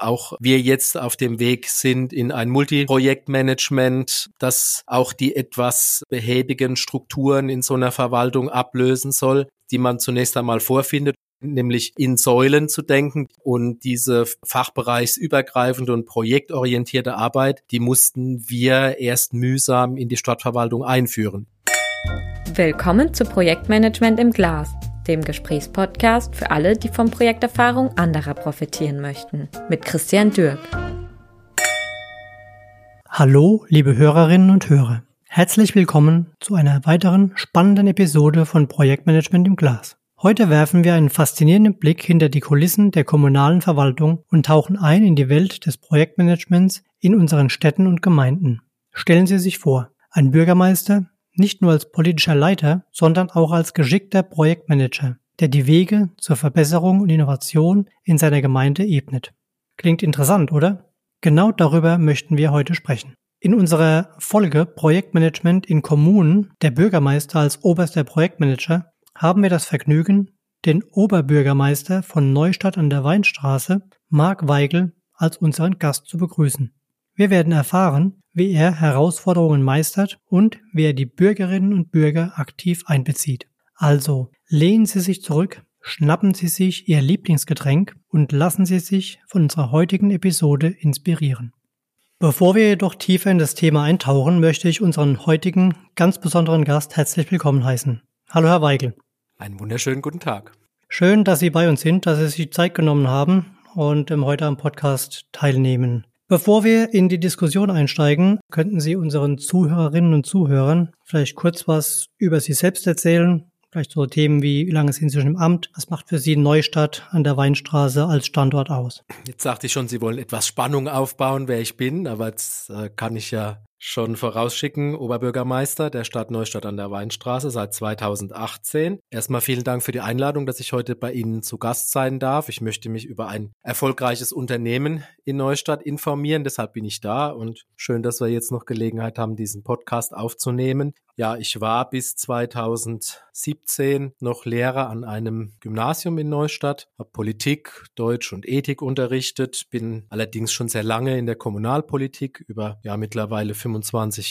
auch wir jetzt auf dem Weg sind in ein Multiprojektmanagement, das auch die etwas behäbigen Strukturen in so einer Verwaltung ablösen soll, die man zunächst einmal vorfindet nämlich in Säulen zu denken und diese fachbereichsübergreifende und projektorientierte Arbeit, die mussten wir erst mühsam in die Stadtverwaltung einführen. Willkommen zu Projektmanagement im Glas dem Gesprächspodcast für alle, die von Projekterfahrung anderer profitieren möchten, mit Christian Dürk. Hallo, liebe Hörerinnen und Hörer. Herzlich willkommen zu einer weiteren spannenden Episode von Projektmanagement im Glas. Heute werfen wir einen faszinierenden Blick hinter die Kulissen der kommunalen Verwaltung und tauchen ein in die Welt des Projektmanagements in unseren Städten und Gemeinden. Stellen Sie sich vor, ein Bürgermeister, nicht nur als politischer Leiter, sondern auch als geschickter Projektmanager, der die Wege zur Verbesserung und Innovation in seiner Gemeinde ebnet. Klingt interessant, oder? Genau darüber möchten wir heute sprechen. In unserer Folge Projektmanagement in Kommunen, der Bürgermeister als oberster Projektmanager, haben wir das Vergnügen, den Oberbürgermeister von Neustadt an der Weinstraße, Marc Weigel, als unseren Gast zu begrüßen. Wir werden erfahren, wie er Herausforderungen meistert und wie er die Bürgerinnen und Bürger aktiv einbezieht. Also lehnen Sie sich zurück, schnappen Sie sich Ihr Lieblingsgetränk und lassen Sie sich von unserer heutigen Episode inspirieren. Bevor wir jedoch tiefer in das Thema eintauchen, möchte ich unseren heutigen ganz besonderen Gast herzlich willkommen heißen. Hallo, Herr Weigel. Einen wunderschönen guten Tag. Schön, dass Sie bei uns sind, dass Sie sich Zeit genommen haben und heute am Podcast teilnehmen. Bevor wir in die Diskussion einsteigen, könnten Sie unseren Zuhörerinnen und Zuhörern vielleicht kurz was über Sie selbst erzählen, Vielleicht so Themen wie, wie lange sind Sie schon im Amt? Was macht für Sie Neustadt an der Weinstraße als Standort aus? Jetzt sagte ich schon, Sie wollen etwas Spannung aufbauen, wer ich bin, aber jetzt äh, kann ich ja schon vorausschicken, Oberbürgermeister der Stadt Neustadt an der Weinstraße seit 2018. Erstmal vielen Dank für die Einladung, dass ich heute bei Ihnen zu Gast sein darf. Ich möchte mich über ein erfolgreiches Unternehmen in Neustadt informieren, deshalb bin ich da und schön, dass wir jetzt noch Gelegenheit haben, diesen Podcast aufzunehmen. Ja, ich war bis 2017 noch Lehrer an einem Gymnasium in Neustadt, habe Politik, Deutsch und Ethik unterrichtet, bin allerdings schon sehr lange in der Kommunalpolitik, über ja mittlerweile 25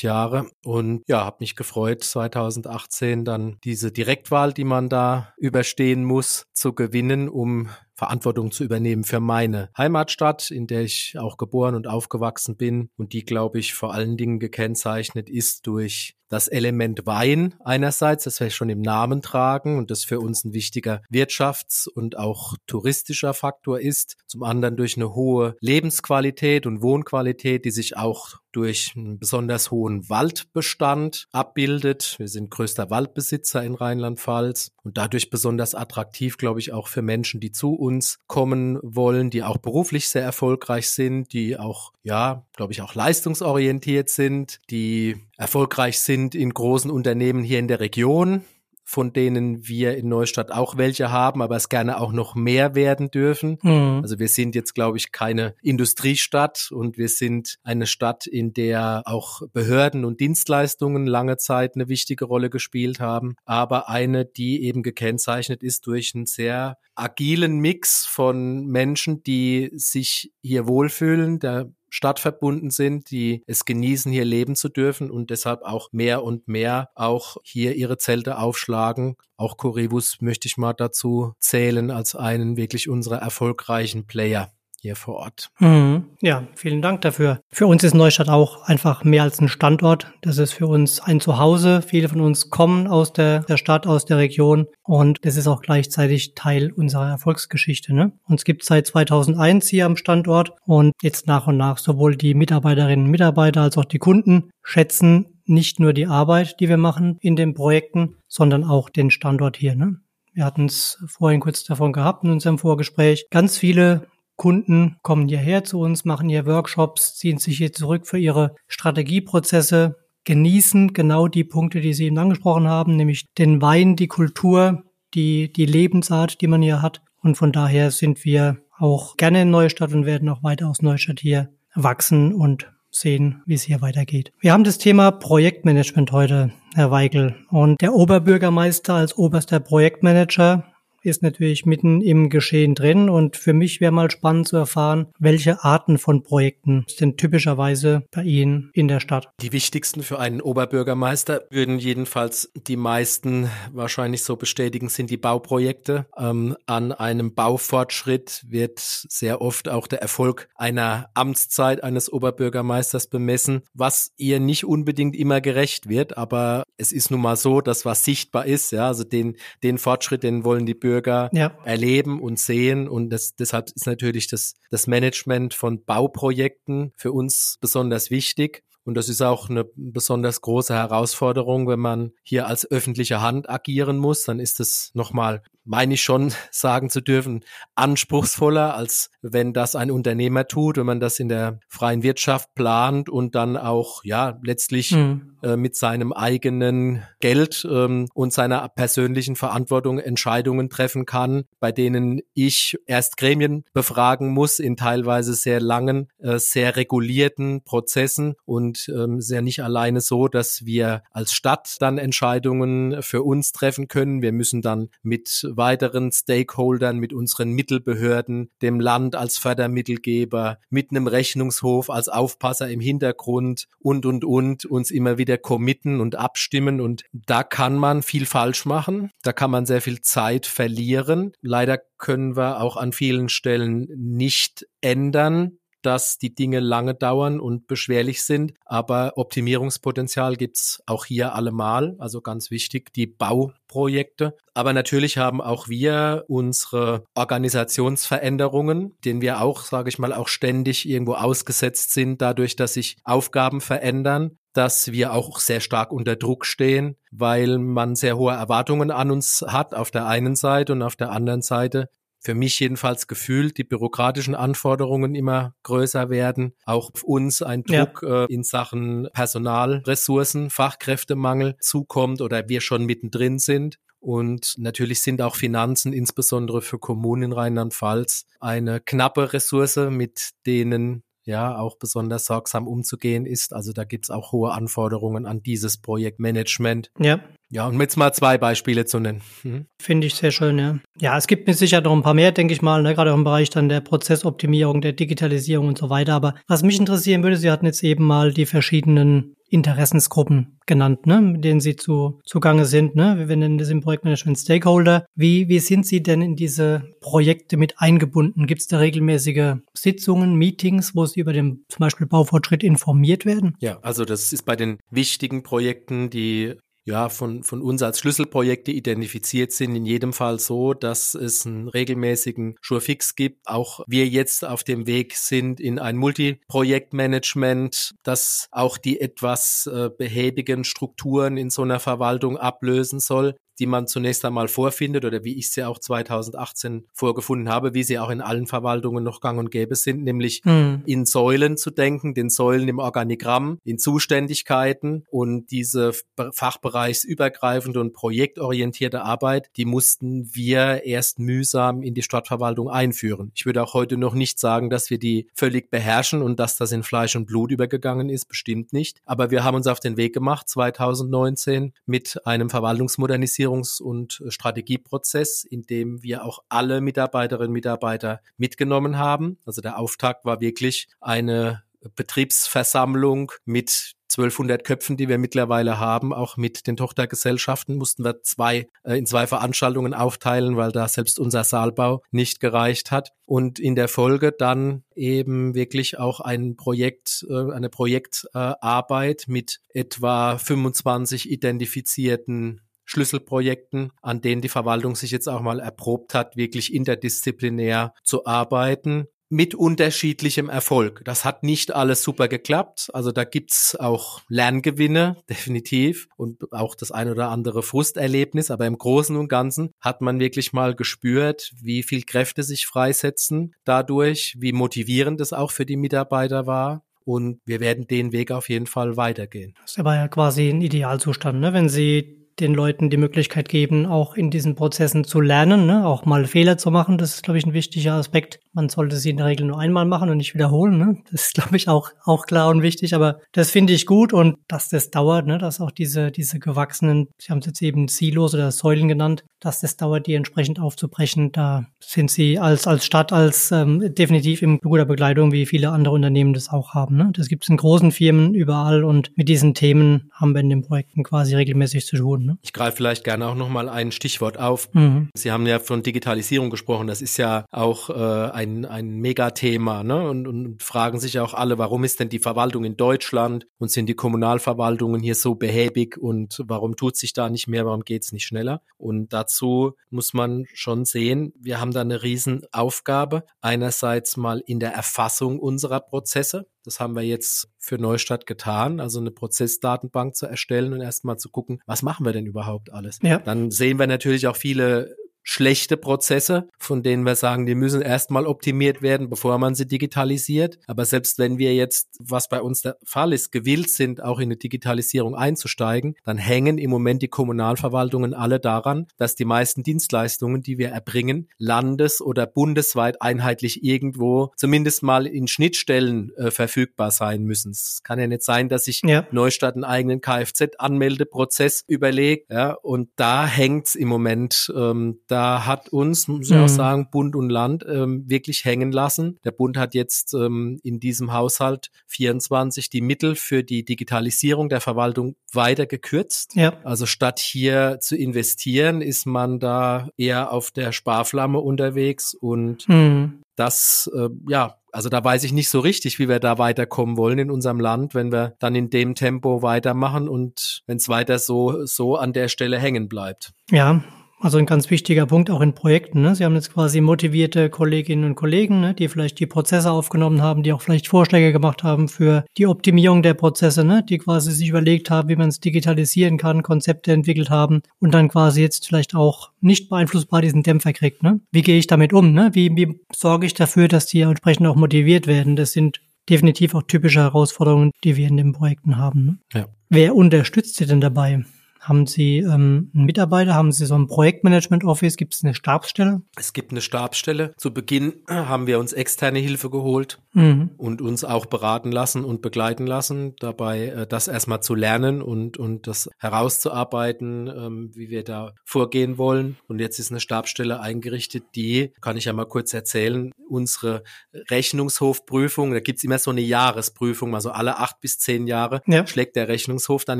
Jahre. Und ja, habe mich gefreut, 2018 dann diese Direktwahl, die man da überstehen muss, zu gewinnen, um Verantwortung zu übernehmen für meine Heimatstadt, in der ich auch geboren und aufgewachsen bin und die, glaube ich, vor allen Dingen gekennzeichnet ist durch das Element Wein einerseits, das wir schon im Namen tragen und das für uns ein wichtiger Wirtschafts- und auch touristischer Faktor ist. Zum anderen durch eine hohe Lebensqualität und Wohnqualität, die sich auch durch einen besonders hohen Waldbestand abbildet. Wir sind größter Waldbesitzer in Rheinland-Pfalz und dadurch besonders attraktiv, glaube ich, auch für Menschen, die zu uns kommen wollen, die auch beruflich sehr erfolgreich sind, die auch, ja, glaube ich, auch leistungsorientiert sind, die erfolgreich sind in großen Unternehmen hier in der Region, von denen wir in Neustadt auch welche haben, aber es gerne auch noch mehr werden dürfen. Mhm. Also wir sind jetzt, glaube ich, keine Industriestadt und wir sind eine Stadt, in der auch Behörden und Dienstleistungen lange Zeit eine wichtige Rolle gespielt haben, aber eine, die eben gekennzeichnet ist durch einen sehr agilen Mix von Menschen, die sich hier wohlfühlen, der stadtverbunden sind, die es genießen, hier leben zu dürfen und deshalb auch mehr und mehr auch hier ihre Zelte aufschlagen. Auch Corivus möchte ich mal dazu zählen als einen wirklich unserer erfolgreichen Player hier vor Ort. Mhm. Ja, vielen Dank dafür. Für uns ist Neustadt auch einfach mehr als ein Standort. Das ist für uns ein Zuhause. Viele von uns kommen aus der, der Stadt, aus der Region und das ist auch gleichzeitig Teil unserer Erfolgsgeschichte. Ne? Uns gibt seit 2001 hier am Standort und jetzt nach und nach sowohl die Mitarbeiterinnen und Mitarbeiter als auch die Kunden schätzen nicht nur die Arbeit, die wir machen in den Projekten, sondern auch den Standort hier. Ne? Wir hatten es vorhin kurz davon gehabt in unserem Vorgespräch. Ganz viele Kunden kommen hierher zu uns, machen hier Workshops, ziehen sich hier zurück für ihre Strategieprozesse, genießen genau die Punkte, die Sie eben angesprochen haben, nämlich den Wein, die Kultur, die, die Lebensart, die man hier hat. Und von daher sind wir auch gerne in Neustadt und werden auch weiter aus Neustadt hier wachsen und sehen, wie es hier weitergeht. Wir haben das Thema Projektmanagement heute, Herr Weigel. Und der Oberbürgermeister als oberster Projektmanager ist natürlich mitten im Geschehen drin und für mich wäre mal spannend zu erfahren, welche Arten von Projekten sind typischerweise bei Ihnen in der Stadt. Die wichtigsten für einen Oberbürgermeister würden jedenfalls die meisten wahrscheinlich so bestätigen, sind die Bauprojekte. Ähm, an einem Baufortschritt wird sehr oft auch der Erfolg einer Amtszeit eines Oberbürgermeisters bemessen, was ihr nicht unbedingt immer gerecht wird, aber es ist nun mal so, dass was sichtbar ist, ja, also den, den Fortschritt, den wollen die Bürger ja. erleben und sehen und das, deshalb ist natürlich das, das Management von Bauprojekten für uns besonders wichtig. Und das ist auch eine besonders große Herausforderung, wenn man hier als öffentliche Hand agieren muss. Dann ist es nochmal meine ich schon sagen zu dürfen, anspruchsvoller, als wenn das ein Unternehmer tut, wenn man das in der freien Wirtschaft plant und dann auch, ja, letztlich mhm. äh, mit seinem eigenen Geld ähm, und seiner persönlichen Verantwortung Entscheidungen treffen kann, bei denen ich erst Gremien befragen muss in teilweise sehr langen, äh, sehr regulierten Prozessen und ähm, sehr nicht alleine so, dass wir als Stadt dann Entscheidungen für uns treffen können. Wir müssen dann mit weiteren Stakeholdern, mit unseren Mittelbehörden, dem Land als Fördermittelgeber, mit einem Rechnungshof als Aufpasser im Hintergrund und, und, und uns immer wieder committen und abstimmen. Und da kann man viel falsch machen. Da kann man sehr viel Zeit verlieren. Leider können wir auch an vielen Stellen nicht ändern, dass die Dinge lange dauern und beschwerlich sind. Aber Optimierungspotenzial gibt's auch hier allemal. Also ganz wichtig, die Bauprojekte. Aber natürlich haben auch wir unsere Organisationsveränderungen, denen wir auch, sage ich mal, auch ständig irgendwo ausgesetzt sind, dadurch, dass sich Aufgaben verändern dass wir auch sehr stark unter Druck stehen, weil man sehr hohe Erwartungen an uns hat auf der einen Seite und auf der anderen Seite für mich jedenfalls gefühlt die bürokratischen Anforderungen immer größer werden. Auch auf uns ein Druck ja. äh, in Sachen Personalressourcen, Fachkräftemangel zukommt oder wir schon mittendrin sind. Und natürlich sind auch Finanzen, insbesondere für Kommunen in Rheinland-Pfalz, eine knappe Ressource, mit denen ja auch besonders sorgsam umzugehen ist. Also da gibt's auch hohe Anforderungen an dieses Projektmanagement. Ja. Ja, und jetzt mal zwei Beispiele zu nennen. Mhm. Finde ich sehr schön, ja. Ja, es gibt mit Sicherheit noch ein paar mehr, denke ich mal, ne? gerade auch im Bereich dann der Prozessoptimierung, der Digitalisierung und so weiter. Aber was mich interessieren würde, Sie hatten jetzt eben mal die verschiedenen Interessensgruppen genannt, ne, mit denen Sie zu, zugange sind. Ne? Wir nennen das im Projektmanagement Stakeholder. Wie, wie sind Sie denn in diese Projekte mit eingebunden? Gibt es da regelmäßige Sitzungen, Meetings, wo Sie über den zum Beispiel Baufortschritt informiert werden? Ja, also das ist bei den wichtigen Projekten, die ja, von, von uns als Schlüsselprojekte identifiziert sind, in jedem Fall so, dass es einen regelmäßigen Surefix gibt. Auch wir jetzt auf dem Weg sind in ein Multiprojektmanagement, das auch die etwas äh, behäbigen Strukturen in so einer Verwaltung ablösen soll die man zunächst einmal vorfindet oder wie ich sie auch 2018 vorgefunden habe, wie sie auch in allen Verwaltungen noch gang und gäbe sind, nämlich mhm. in Säulen zu denken, den Säulen im Organigramm, in Zuständigkeiten und diese fachbereichsübergreifende und projektorientierte Arbeit, die mussten wir erst mühsam in die Stadtverwaltung einführen. Ich würde auch heute noch nicht sagen, dass wir die völlig beherrschen und dass das in Fleisch und Blut übergegangen ist, bestimmt nicht. Aber wir haben uns auf den Weg gemacht 2019 mit einem Verwaltungsmodernisierung Organisierungs- und äh, Strategieprozess, in dem wir auch alle Mitarbeiterinnen und Mitarbeiter mitgenommen haben. Also der Auftakt war wirklich eine Betriebsversammlung mit 1200 Köpfen, die wir mittlerweile haben, auch mit den Tochtergesellschaften, mussten wir zwei äh, in zwei Veranstaltungen aufteilen, weil da selbst unser Saalbau nicht gereicht hat. Und in der Folge dann eben wirklich auch ein Projekt, äh, eine Projektarbeit mit etwa 25 identifizierten Schlüsselprojekten, an denen die Verwaltung sich jetzt auch mal erprobt hat, wirklich interdisziplinär zu arbeiten mit unterschiedlichem Erfolg. Das hat nicht alles super geklappt. Also da gibt's auch Lerngewinne, definitiv, und auch das ein oder andere Frusterlebnis. Aber im Großen und Ganzen hat man wirklich mal gespürt, wie viel Kräfte sich freisetzen dadurch, wie motivierend es auch für die Mitarbeiter war. Und wir werden den Weg auf jeden Fall weitergehen. Das war ja quasi ein Idealzustand, ne? wenn Sie den Leuten die Möglichkeit geben, auch in diesen Prozessen zu lernen, ne? auch mal Fehler zu machen. Das ist, glaube ich, ein wichtiger Aspekt. Man sollte sie in der Regel nur einmal machen und nicht wiederholen. Ne? Das ist, glaube ich, auch, auch klar und wichtig. Aber das finde ich gut und dass das dauert, ne? dass auch diese, diese gewachsenen, Sie haben es jetzt eben Silos oder Säulen genannt, dass das dauert, die entsprechend aufzubrechen. Da sind Sie als, als Stadt als ähm, definitiv in guter Begleitung, wie viele andere Unternehmen das auch haben. Ne? Das gibt es in großen Firmen überall und mit diesen Themen haben wir in den Projekten quasi regelmäßig zu tun. Ne? Ich greife vielleicht gerne auch nochmal ein Stichwort auf. Mhm. Sie haben ja von Digitalisierung gesprochen. Das ist ja auch äh, ein, ein Megathema ne? und, und fragen sich auch alle, warum ist denn die Verwaltung in Deutschland und sind die Kommunalverwaltungen hier so behäbig und warum tut sich da nicht mehr, warum geht es nicht schneller? Und dazu muss man schon sehen, wir haben da eine Riesenaufgabe. Einerseits mal in der Erfassung unserer Prozesse. Das haben wir jetzt für Neustadt getan, also eine Prozessdatenbank zu erstellen und erstmal zu gucken, was machen wir denn überhaupt alles. Ja. Dann sehen wir natürlich auch viele schlechte Prozesse, von denen wir sagen, die müssen erstmal optimiert werden, bevor man sie digitalisiert. Aber selbst wenn wir jetzt, was bei uns der Fall ist, gewillt sind, auch in eine Digitalisierung einzusteigen, dann hängen im Moment die Kommunalverwaltungen alle daran, dass die meisten Dienstleistungen, die wir erbringen, landes- oder bundesweit einheitlich irgendwo zumindest mal in Schnittstellen äh, verfügbar sein müssen. Es kann ja nicht sein, dass sich ja. Neustadt einen eigenen Kfz-Anmeldeprozess überlegt, ja, und da hängt's im Moment ähm, da hat uns, muss ich mhm. auch sagen, Bund und Land ähm, wirklich hängen lassen. Der Bund hat jetzt ähm, in diesem Haushalt 24 die Mittel für die Digitalisierung der Verwaltung weiter gekürzt. Ja. Also statt hier zu investieren, ist man da eher auf der Sparflamme unterwegs und mhm. das, äh, ja, also da weiß ich nicht so richtig, wie wir da weiterkommen wollen in unserem Land, wenn wir dann in dem Tempo weitermachen und wenn es weiter so, so an der Stelle hängen bleibt. Ja, also ein ganz wichtiger Punkt auch in Projekten. Ne? Sie haben jetzt quasi motivierte Kolleginnen und Kollegen, ne? die vielleicht die Prozesse aufgenommen haben, die auch vielleicht Vorschläge gemacht haben für die Optimierung der Prozesse, ne? die quasi sich überlegt haben, wie man es digitalisieren kann, Konzepte entwickelt haben und dann quasi jetzt vielleicht auch nicht beeinflussbar diesen Dämpfer kriegt. Ne? Wie gehe ich damit um? Ne? Wie, wie sorge ich dafür, dass die entsprechend auch motiviert werden? Das sind definitiv auch typische Herausforderungen, die wir in den Projekten haben. Ne? Ja. Wer unterstützt Sie denn dabei? Haben Sie ähm, einen Mitarbeiter? Haben Sie so ein Projektmanagement-Office? Gibt es eine Stabsstelle? Es gibt eine Stabsstelle. Zu Beginn haben wir uns externe Hilfe geholt mhm. und uns auch beraten lassen und begleiten lassen, dabei äh, das erstmal zu lernen und, und das herauszuarbeiten, ähm, wie wir da vorgehen wollen. Und jetzt ist eine Stabsstelle eingerichtet, die, kann ich ja mal kurz erzählen, unsere Rechnungshofprüfung, da gibt's immer so eine Jahresprüfung, also alle acht bis zehn Jahre ja. schlägt der Rechnungshof dann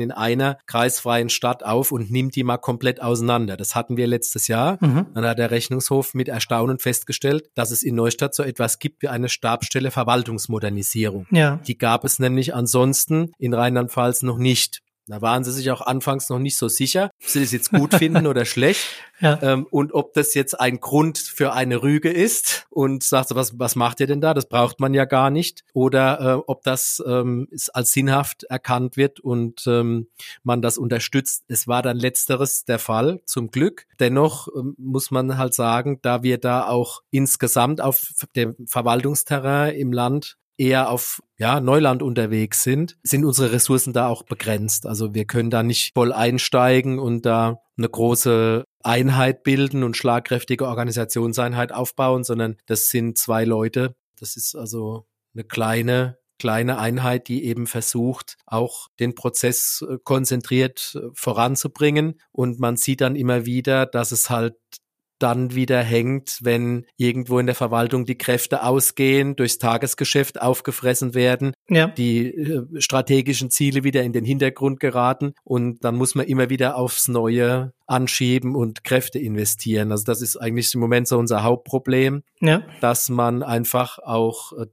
in einer kreisfreien Stadt auf und nimmt die mal komplett auseinander. Das hatten wir letztes Jahr. Mhm. Dann hat der Rechnungshof mit Erstaunen festgestellt, dass es in Neustadt so etwas gibt wie eine Stabsstelle Verwaltungsmodernisierung. Ja. Die gab es nämlich ansonsten in Rheinland-Pfalz noch nicht. Da waren sie sich auch anfangs noch nicht so sicher, ob sie das jetzt gut finden oder schlecht. Ja. Ähm, und ob das jetzt ein Grund für eine Rüge ist und sagt so, was, was macht ihr denn da? Das braucht man ja gar nicht. Oder äh, ob das ähm, als sinnhaft erkannt wird und ähm, man das unterstützt. Es war dann letzteres der Fall, zum Glück. Dennoch ähm, muss man halt sagen, da wir da auch insgesamt auf dem Verwaltungsterrain im Land eher auf ja, Neuland unterwegs sind, sind unsere Ressourcen da auch begrenzt. Also wir können da nicht voll einsteigen und da eine große Einheit bilden und schlagkräftige Organisationseinheit aufbauen, sondern das sind zwei Leute. Das ist also eine kleine kleine Einheit, die eben versucht, auch den Prozess äh, konzentriert äh, voranzubringen. Und man sieht dann immer wieder, dass es halt dann wieder hängt, wenn irgendwo in der Verwaltung die Kräfte ausgehen, durchs Tagesgeschäft aufgefressen werden, ja. die äh, strategischen Ziele wieder in den Hintergrund geraten und dann muss man immer wieder aufs Neue anschieben und Kräfte investieren. Also das ist eigentlich im Moment so unser Hauptproblem, ja. dass man einfach auch äh,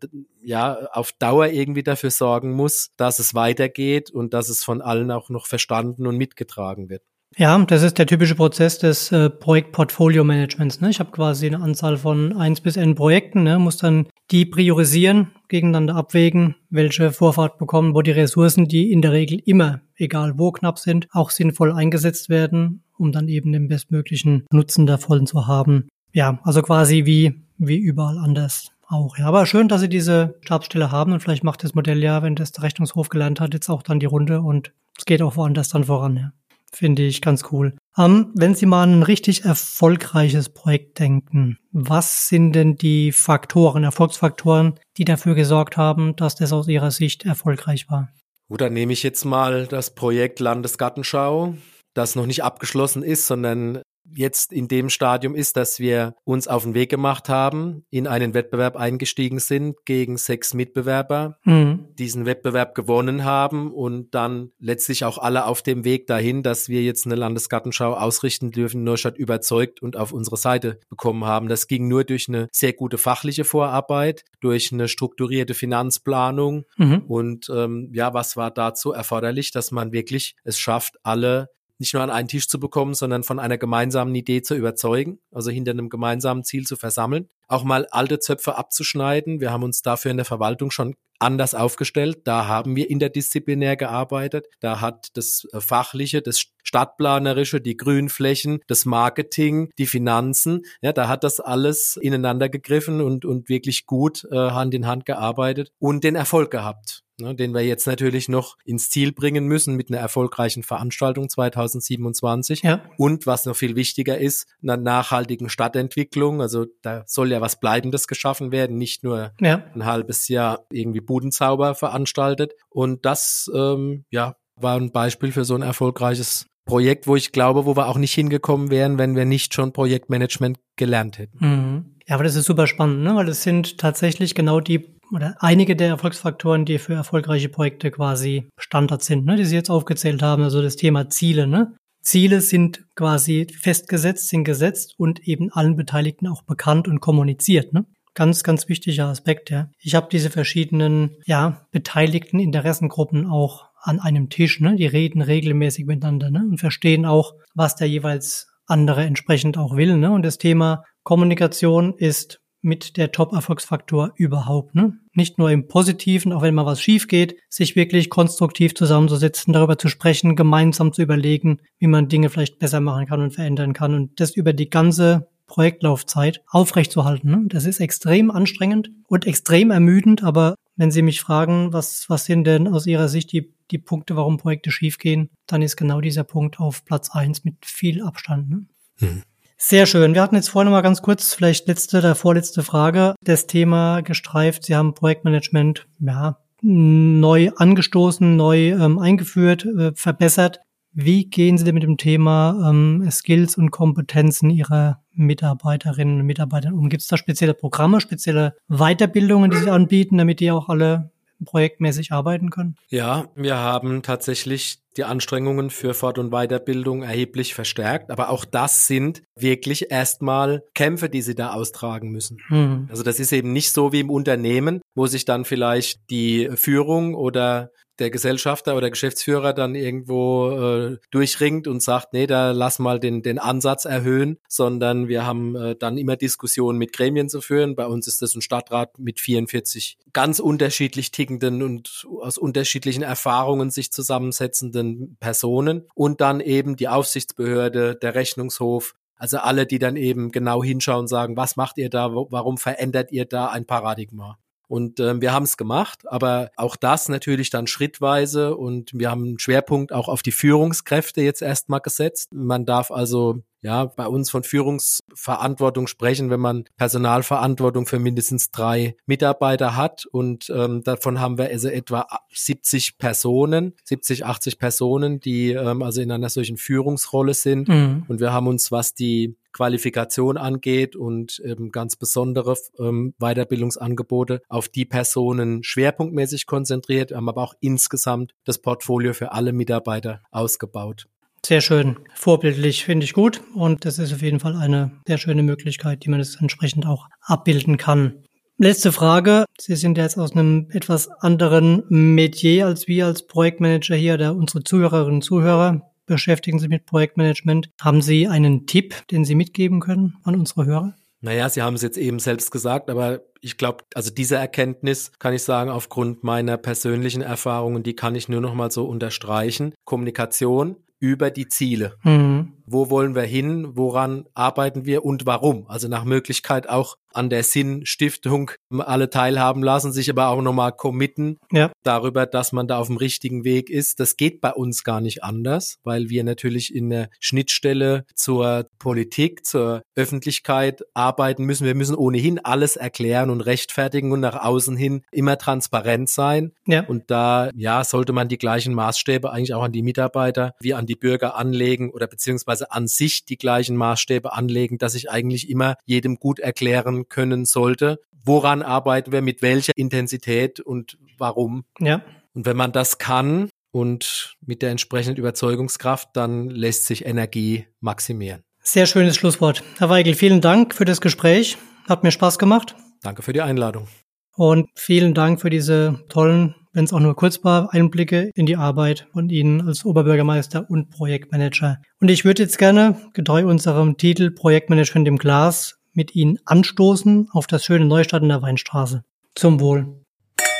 ja auf Dauer irgendwie dafür sorgen muss, dass es weitergeht und dass es von allen auch noch verstanden und mitgetragen wird. Ja, das ist der typische Prozess des äh, Projekt-Portfolio-Managements. Ne? Ich habe quasi eine Anzahl von eins bis n Projekten, ne? muss dann die priorisieren, gegeneinander abwägen, welche Vorfahrt bekommen, wo die Ressourcen, die in der Regel immer, egal wo knapp sind, auch sinnvoll eingesetzt werden, um dann eben den bestmöglichen Nutzen davon zu haben. Ja, also quasi wie, wie überall anders auch. Ja, aber schön, dass Sie diese Stabsstelle haben und vielleicht macht das Modell ja, wenn das der Rechnungshof gelernt hat, jetzt auch dann die Runde und es geht auch woanders dann voran. Ja. Finde ich ganz cool. Um, ähm, wenn Sie mal ein richtig erfolgreiches Projekt denken, was sind denn die Faktoren, Erfolgsfaktoren, die dafür gesorgt haben, dass das aus Ihrer Sicht erfolgreich war? Gut, dann nehme ich jetzt mal das Projekt Landesgartenschau, das noch nicht abgeschlossen ist, sondern jetzt in dem Stadium ist, dass wir uns auf den Weg gemacht haben, in einen Wettbewerb eingestiegen sind gegen sechs Mitbewerber, mhm. diesen Wettbewerb gewonnen haben und dann letztlich auch alle auf dem Weg dahin, dass wir jetzt eine Landesgartenschau ausrichten dürfen, Neustadt überzeugt und auf unsere Seite bekommen haben. Das ging nur durch eine sehr gute fachliche Vorarbeit, durch eine strukturierte Finanzplanung mhm. und ähm, ja, was war dazu erforderlich, dass man wirklich es schafft, alle nicht nur an einen Tisch zu bekommen, sondern von einer gemeinsamen Idee zu überzeugen, also hinter einem gemeinsamen Ziel zu versammeln, auch mal alte Zöpfe abzuschneiden. Wir haben uns dafür in der Verwaltung schon anders aufgestellt. Da haben wir interdisziplinär gearbeitet. Da hat das äh, Fachliche, das Stadtplanerische, die Grünflächen, das Marketing, die Finanzen, ja, da hat das alles ineinander gegriffen und, und wirklich gut äh, Hand in Hand gearbeitet und den Erfolg gehabt ne, den wir jetzt natürlich noch ins Ziel bringen müssen mit einer erfolgreichen Veranstaltung 2027. Ja. Und was noch viel wichtiger ist, einer nachhaltigen Stadtentwicklung. Also da soll ja was Bleibendes geschaffen werden, nicht nur ja. ein halbes Jahr irgendwie Budenzauber veranstaltet. Und das, ähm, ja, war ein Beispiel für so ein erfolgreiches Projekt, wo ich glaube, wo wir auch nicht hingekommen wären, wenn wir nicht schon Projektmanagement gelernt hätten. Mhm. Ja, aber das ist super spannend, ne? weil es sind tatsächlich genau die oder einige der Erfolgsfaktoren, die für erfolgreiche Projekte quasi Standard sind, ne, die Sie jetzt aufgezählt haben, also das Thema Ziele. Ne? Ziele sind quasi festgesetzt, sind gesetzt und eben allen Beteiligten auch bekannt und kommuniziert. Ne? Ganz, ganz wichtiger Aspekt, ja. Ich habe diese verschiedenen, ja, beteiligten Interessengruppen auch an einem Tisch, ne? Die reden regelmäßig miteinander, ne? Und verstehen auch, was der jeweils andere entsprechend auch will, ne? Und das Thema Kommunikation ist mit der Top-Erfolgsfaktor überhaupt. Ne? Nicht nur im Positiven, auch wenn mal was schief geht, sich wirklich konstruktiv zusammenzusetzen, darüber zu sprechen, gemeinsam zu überlegen, wie man Dinge vielleicht besser machen kann und verändern kann und das über die ganze Projektlaufzeit aufrechtzuerhalten. Ne? Das ist extrem anstrengend und extrem ermüdend, aber wenn Sie mich fragen, was, was sind denn aus Ihrer Sicht die, die Punkte, warum Projekte schiefgehen, dann ist genau dieser Punkt auf Platz eins mit viel Abstand. Ne? Hm. Sehr schön. Wir hatten jetzt vorhin mal ganz kurz, vielleicht letzte oder vorletzte Frage, das Thema gestreift. Sie haben Projektmanagement, ja, neu angestoßen, neu ähm, eingeführt, äh, verbessert. Wie gehen Sie denn mit dem Thema ähm, Skills und Kompetenzen Ihrer Mitarbeiterinnen und Mitarbeiter um? Gibt es da spezielle Programme, spezielle Weiterbildungen, die Sie anbieten, damit die auch alle projektmäßig arbeiten können? Ja, wir haben tatsächlich die Anstrengungen für Fort- und Weiterbildung erheblich verstärkt. Aber auch das sind wirklich erstmal Kämpfe, die sie da austragen müssen. Mhm. Also das ist eben nicht so wie im Unternehmen, wo sich dann vielleicht die Führung oder der Gesellschafter oder Geschäftsführer dann irgendwo äh, durchringt und sagt, nee, da lass mal den, den Ansatz erhöhen, sondern wir haben äh, dann immer Diskussionen mit Gremien zu führen. Bei uns ist das ein Stadtrat mit 44 ganz unterschiedlich tickenden und aus unterschiedlichen Erfahrungen sich zusammensetzenden Personen und dann eben die Aufsichtsbehörde, der Rechnungshof, also alle, die dann eben genau hinschauen und sagen, was macht ihr da, warum verändert ihr da ein Paradigma? Und ähm, wir haben es gemacht, aber auch das natürlich dann schrittweise und wir haben einen Schwerpunkt auch auf die Führungskräfte jetzt erstmal gesetzt. Man darf also ja bei uns von Führungsverantwortung sprechen, wenn man Personalverantwortung für mindestens drei Mitarbeiter hat und ähm, davon haben wir also etwa 70 Personen, 70, 80 Personen, die ähm, also in einer solchen Führungsrolle sind mhm. und wir haben uns, was die Qualifikation angeht und ähm, ganz besondere ähm, Weiterbildungsangebote auf die Personen schwerpunktmäßig konzentriert, haben aber auch insgesamt das Portfolio für alle Mitarbeiter ausgebaut. Sehr schön, vorbildlich finde ich gut und das ist auf jeden Fall eine sehr schöne Möglichkeit, die man es entsprechend auch abbilden kann. Letzte Frage. Sie sind jetzt aus einem etwas anderen Metier als wir als Projektmanager hier oder unsere Zuhörerinnen und Zuhörer beschäftigen sich mit Projektmanagement. Haben Sie einen Tipp, den Sie mitgeben können an unsere Hörer? Naja, Sie haben es jetzt eben selbst gesagt, aber ich glaube, also diese Erkenntnis kann ich sagen, aufgrund meiner persönlichen Erfahrungen, die kann ich nur noch mal so unterstreichen. Kommunikation über die Ziele. Mhm. Wo wollen wir hin? Woran arbeiten wir und warum? Also nach Möglichkeit auch an der Sinnstiftung alle teilhaben lassen, sich aber auch nochmal committen ja. darüber, dass man da auf dem richtigen Weg ist. Das geht bei uns gar nicht anders, weil wir natürlich in der Schnittstelle zur Politik, zur Öffentlichkeit arbeiten müssen. Wir müssen ohnehin alles erklären und rechtfertigen und nach außen hin immer transparent sein. Ja. Und da, ja, sollte man die gleichen Maßstäbe eigentlich auch an die Mitarbeiter wie an die Bürger anlegen oder beziehungsweise beziehungsweise an sich die gleichen Maßstäbe anlegen, dass ich eigentlich immer jedem gut erklären können sollte, woran arbeiten wir, mit welcher Intensität und warum. Ja. Und wenn man das kann und mit der entsprechenden Überzeugungskraft, dann lässt sich Energie maximieren. Sehr schönes Schlusswort. Herr Weigel, vielen Dank für das Gespräch. Hat mir Spaß gemacht. Danke für die Einladung. Und vielen Dank für diese tollen, wenn es auch nur kurz war, Einblicke in die Arbeit von Ihnen als Oberbürgermeister und Projektmanager. Und ich würde jetzt gerne, getreu unserem Titel Projektmanagement im Glas, mit Ihnen anstoßen auf das schöne Neustadt in der Weinstraße. Zum Wohl.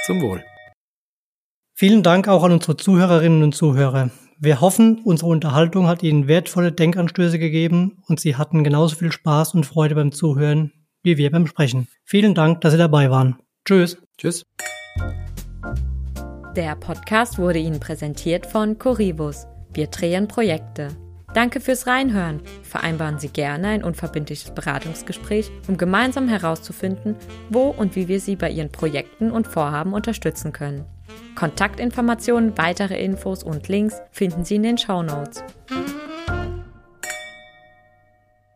Zum Wohl. Vielen Dank auch an unsere Zuhörerinnen und Zuhörer. Wir hoffen, unsere Unterhaltung hat Ihnen wertvolle Denkanstöße gegeben und Sie hatten genauso viel Spaß und Freude beim Zuhören wie wir beim Sprechen. Vielen Dank, dass Sie dabei waren. Tschüss. Tschüss. Der Podcast wurde Ihnen präsentiert von Corivus. Wir drehen Projekte. Danke fürs Reinhören. Vereinbaren Sie gerne ein unverbindliches Beratungsgespräch, um gemeinsam herauszufinden, wo und wie wir Sie bei Ihren Projekten und Vorhaben unterstützen können. Kontaktinformationen, weitere Infos und Links finden Sie in den Show Notes.